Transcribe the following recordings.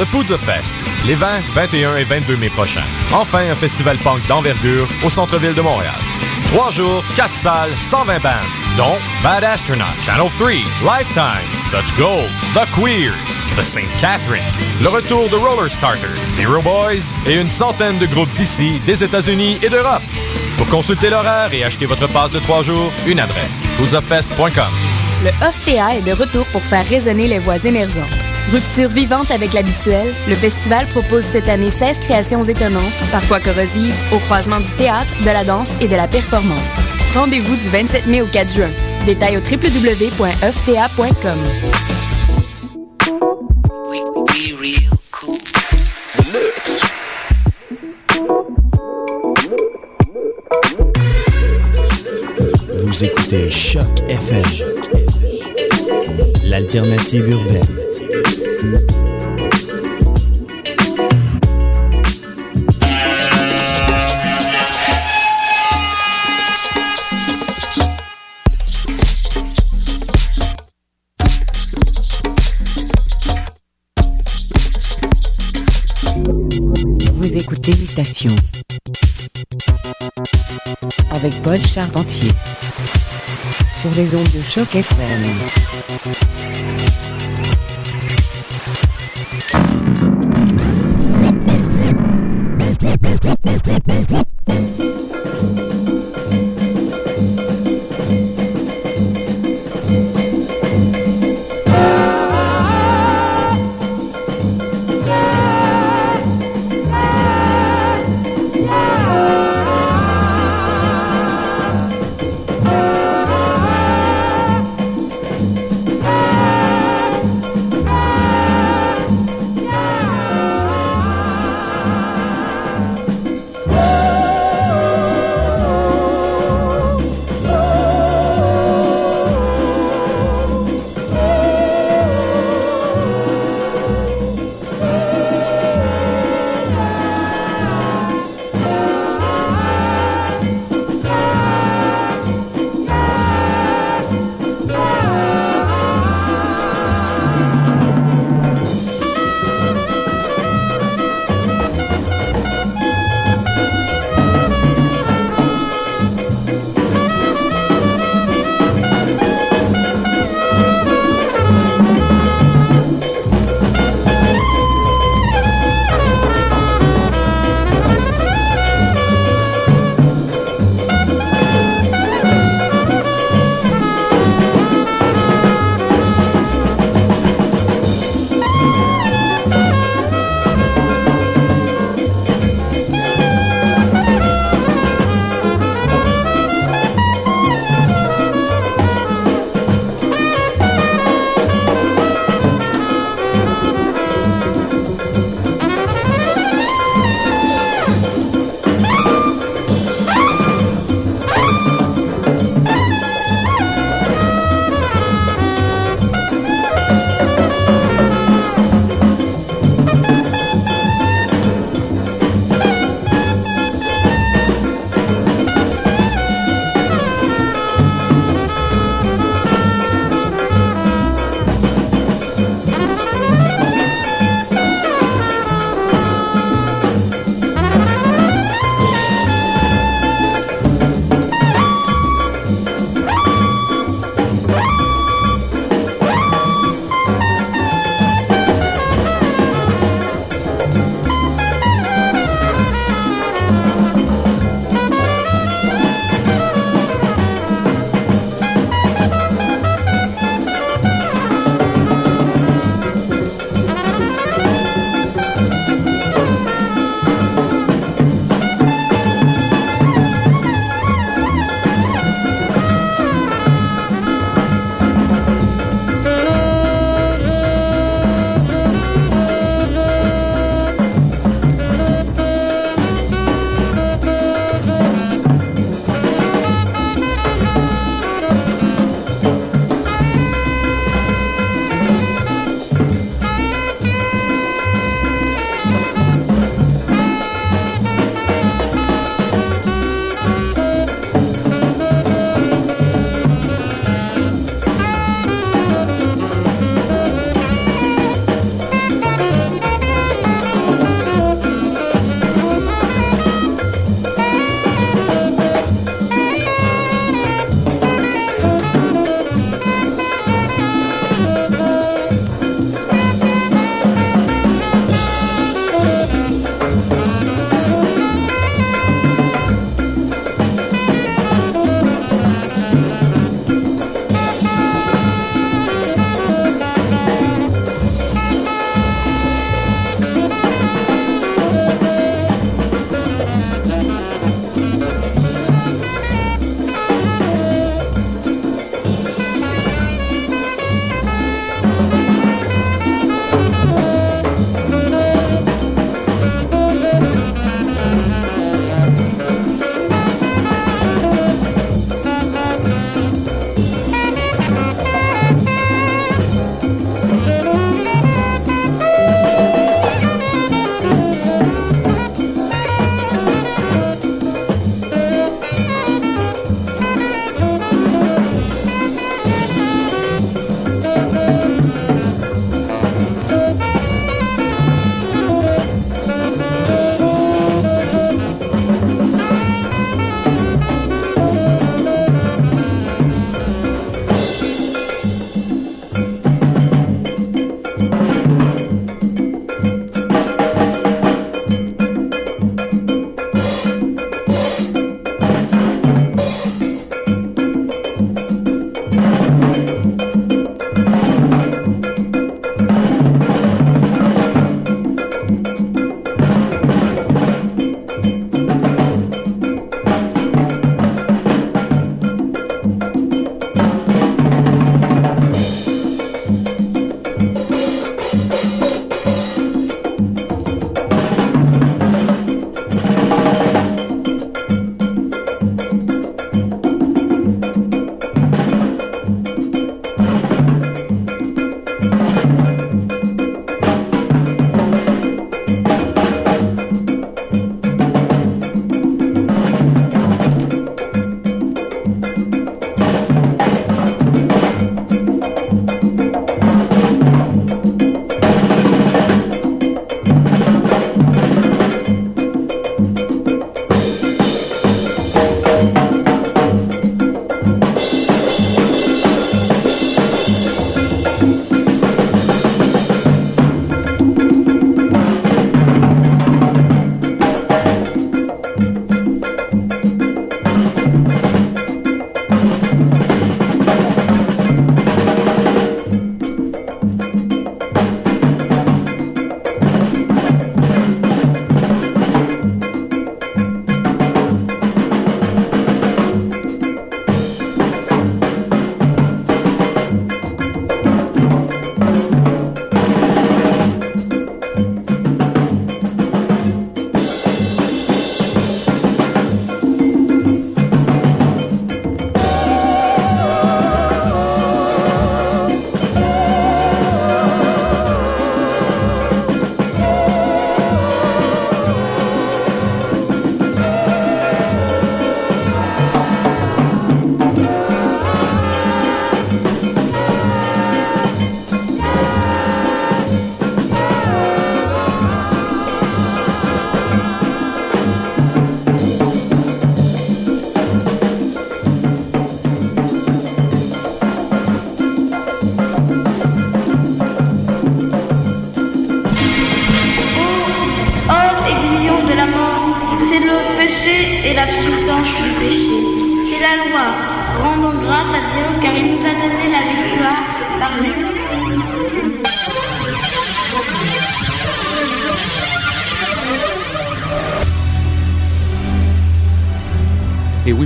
le Poudre Fest, les 20, 21 et 22 mai prochains. Enfin, un festival punk d'envergure au centre-ville de Montréal. Trois jours, quatre salles, 120 bandes, dont Bad Astronaut, Channel 3, Lifetime, Such Gold, The Queers, The St. Catharines, le retour de Roller Starters, Zero Boys et une centaine de groupes d'ici, des États-Unis et d'Europe. Pour consulter l'horaire et acheter votre passe de trois jours, une adresse, poudzafest.com. Le OFTA est de retour pour faire résonner les voix émergentes. Rupture vivante avec l'habituel, le festival propose cette année 16 créations étonnantes, parfois corrosives, au croisement du théâtre, de la danse et de la performance. Rendez-vous du 27 mai au 4 juin. Détails au www.fta.com. Vous écoutez Choc FM, l'alternative urbaine. Vous écoutez Mutation avec Paul Charpentier sur les ondes de choc FM.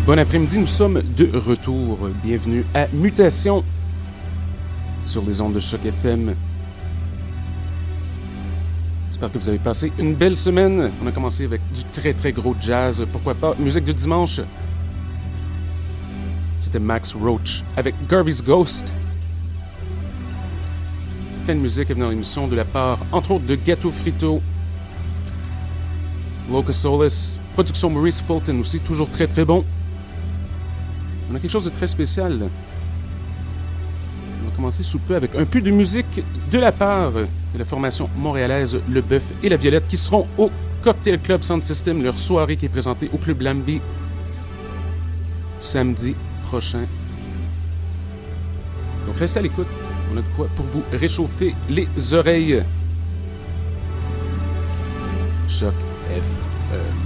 Bon après-midi, nous sommes de retour. Bienvenue à Mutation sur les ondes de Choc FM. J'espère que vous avez passé une belle semaine. On a commencé avec du très très gros jazz, pourquoi pas? Musique de dimanche. C'était Max Roach avec Garvey's Ghost. Pleine musique est venue dans l'émission de la part, entre autres, de Ghetto Frito, Locus Solis, production Maurice Fulton aussi, toujours très très bon. On a quelque chose de très spécial. On va commencer sous peu avec un peu de musique de la part de la formation montréalaise Le Bœuf et la Violette qui seront au Cocktail Club Sound System, leur soirée qui est présentée au Club Lambi samedi prochain. Donc restez à l'écoute. On a de quoi pour vous réchauffer les oreilles. Choc F.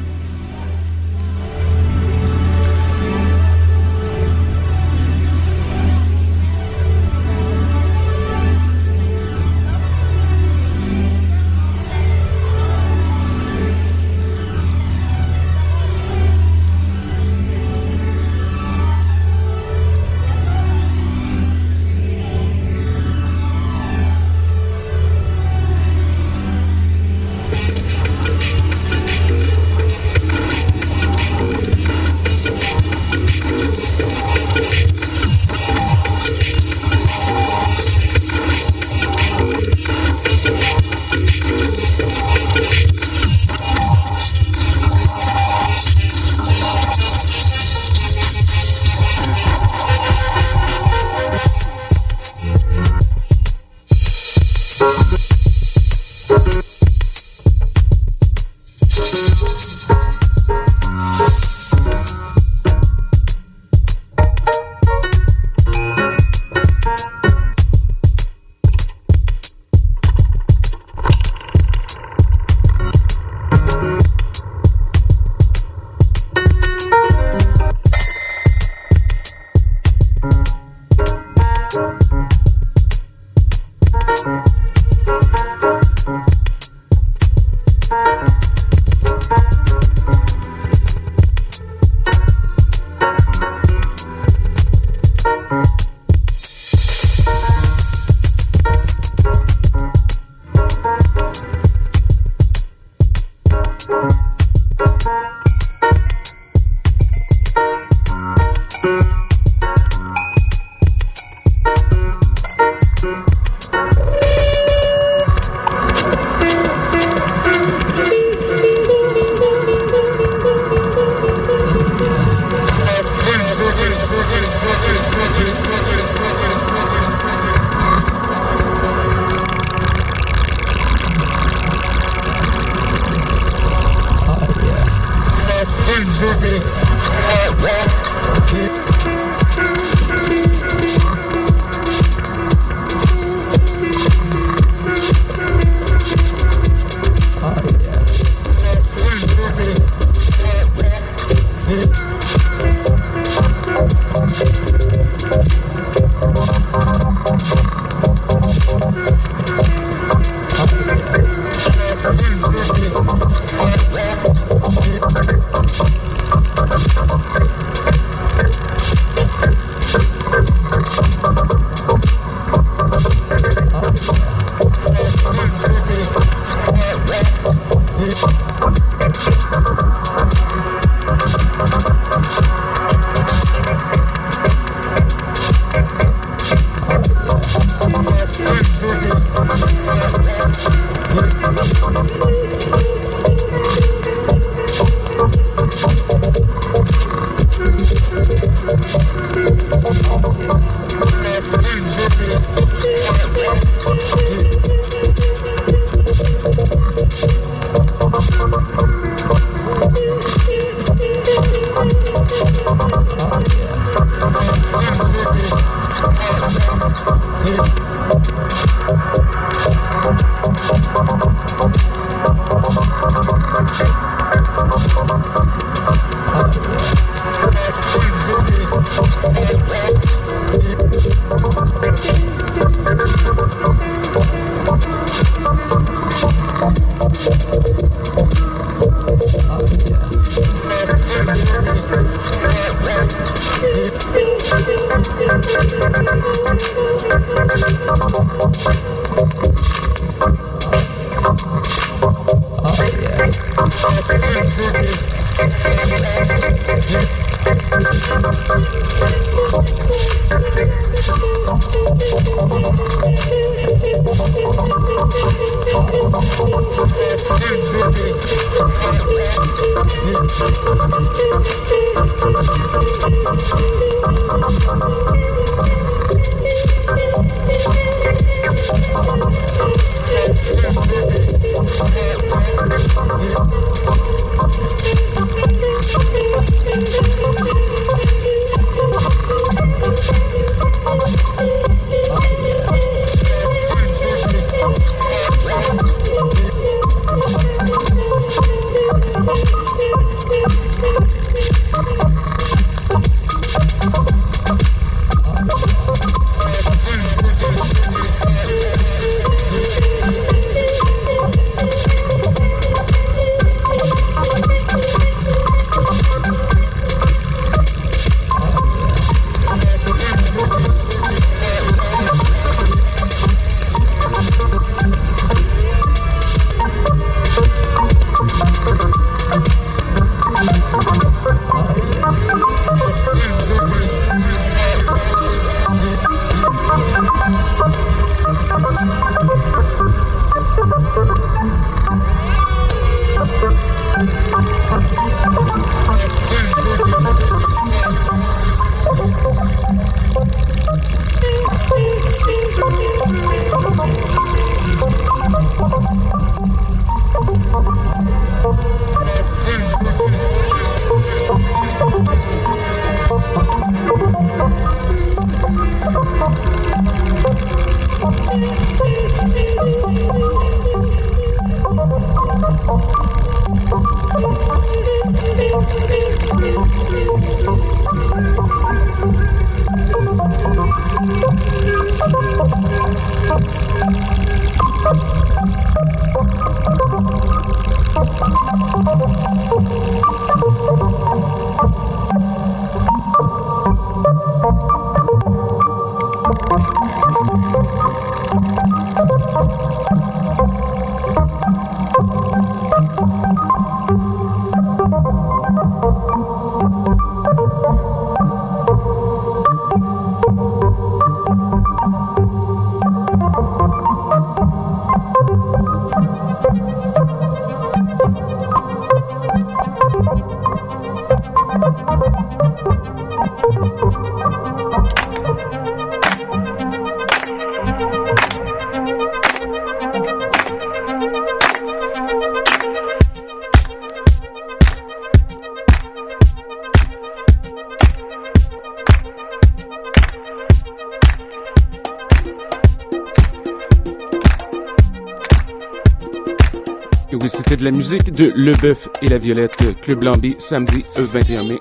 de la musique de Le Bœuf et la Violette, Club Lambi, samedi 21 mai.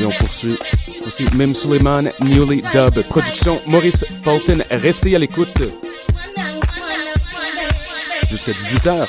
Et on poursuit aussi Même Suleiman, Newly Dub, production Maurice Fulton. Restez à l'écoute jusqu'à 18h.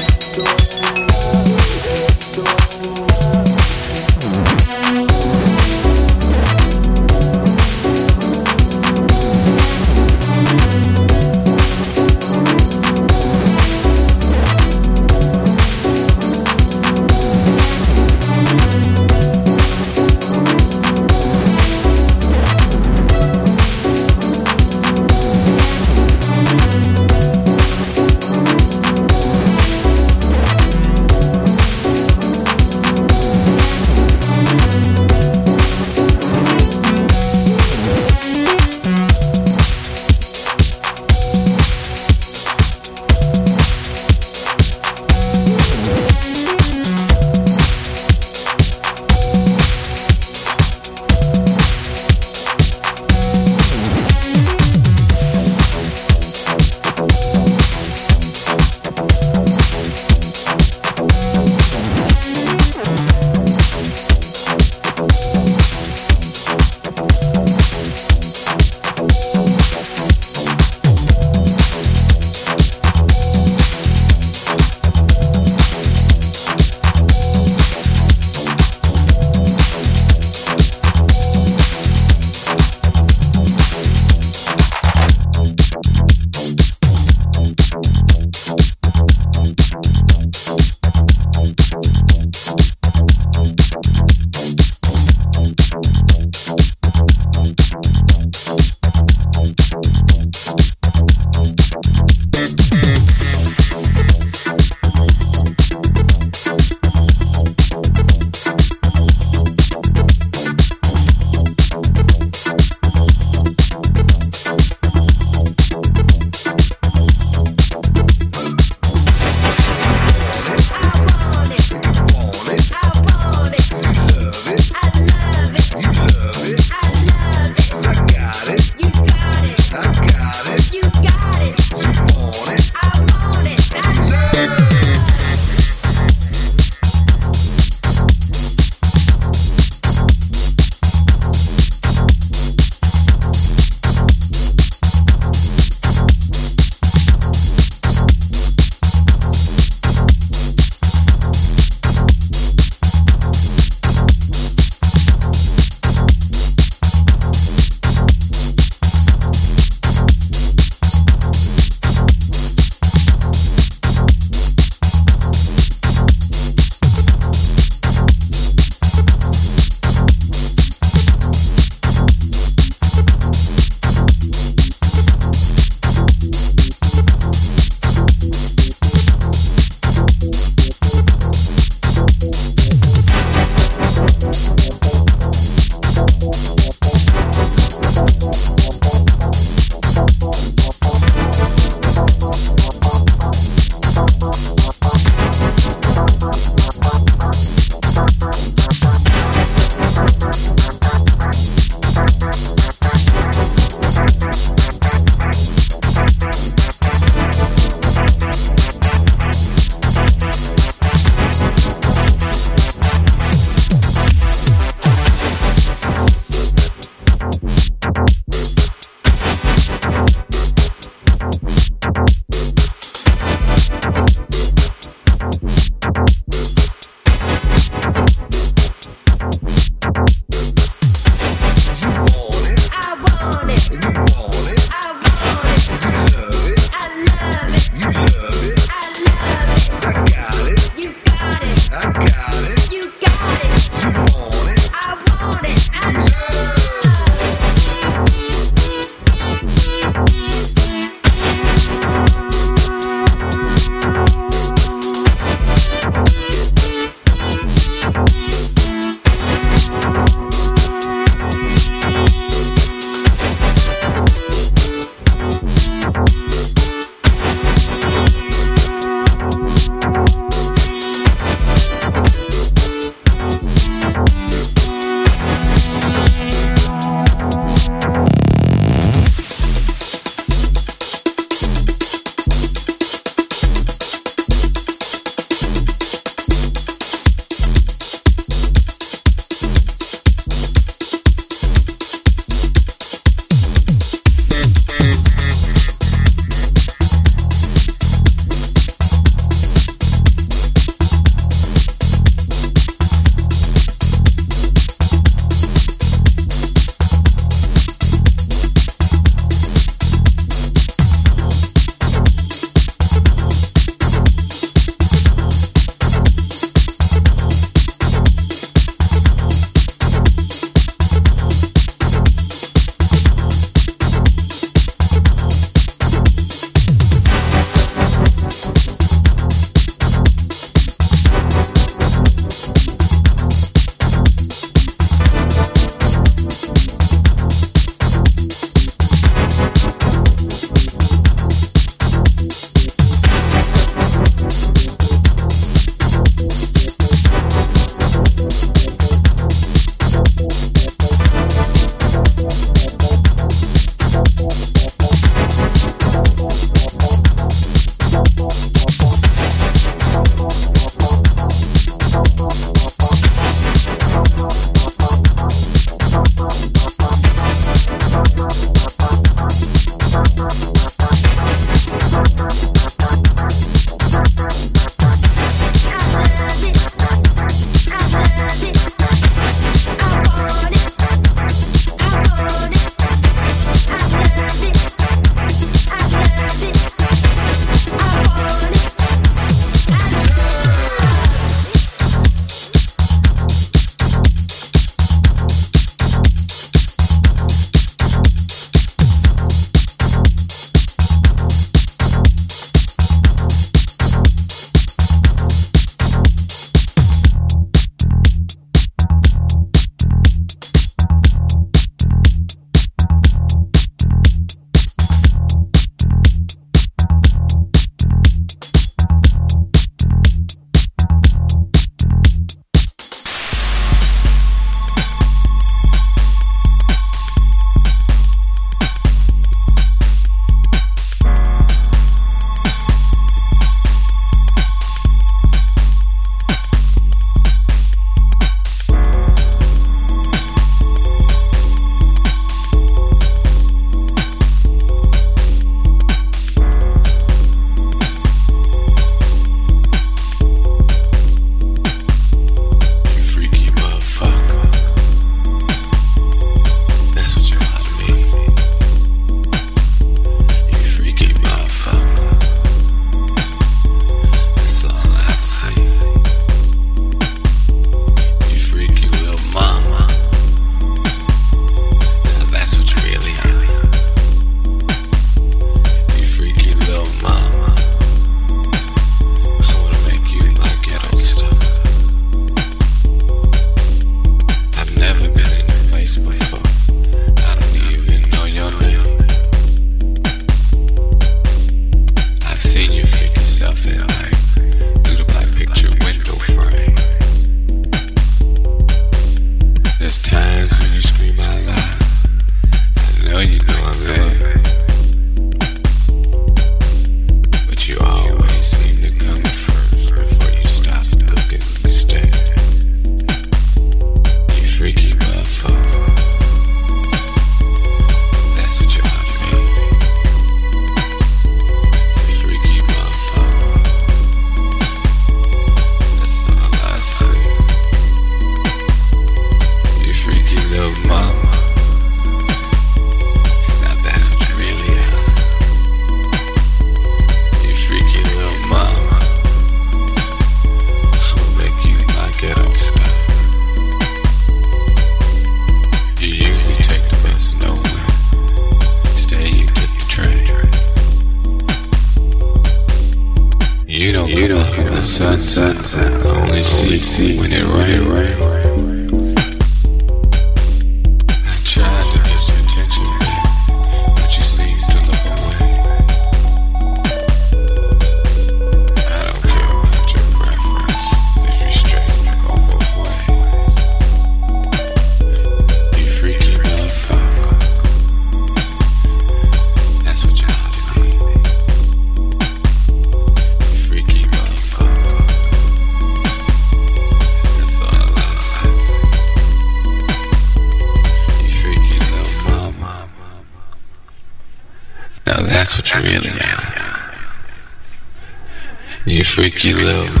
freaky little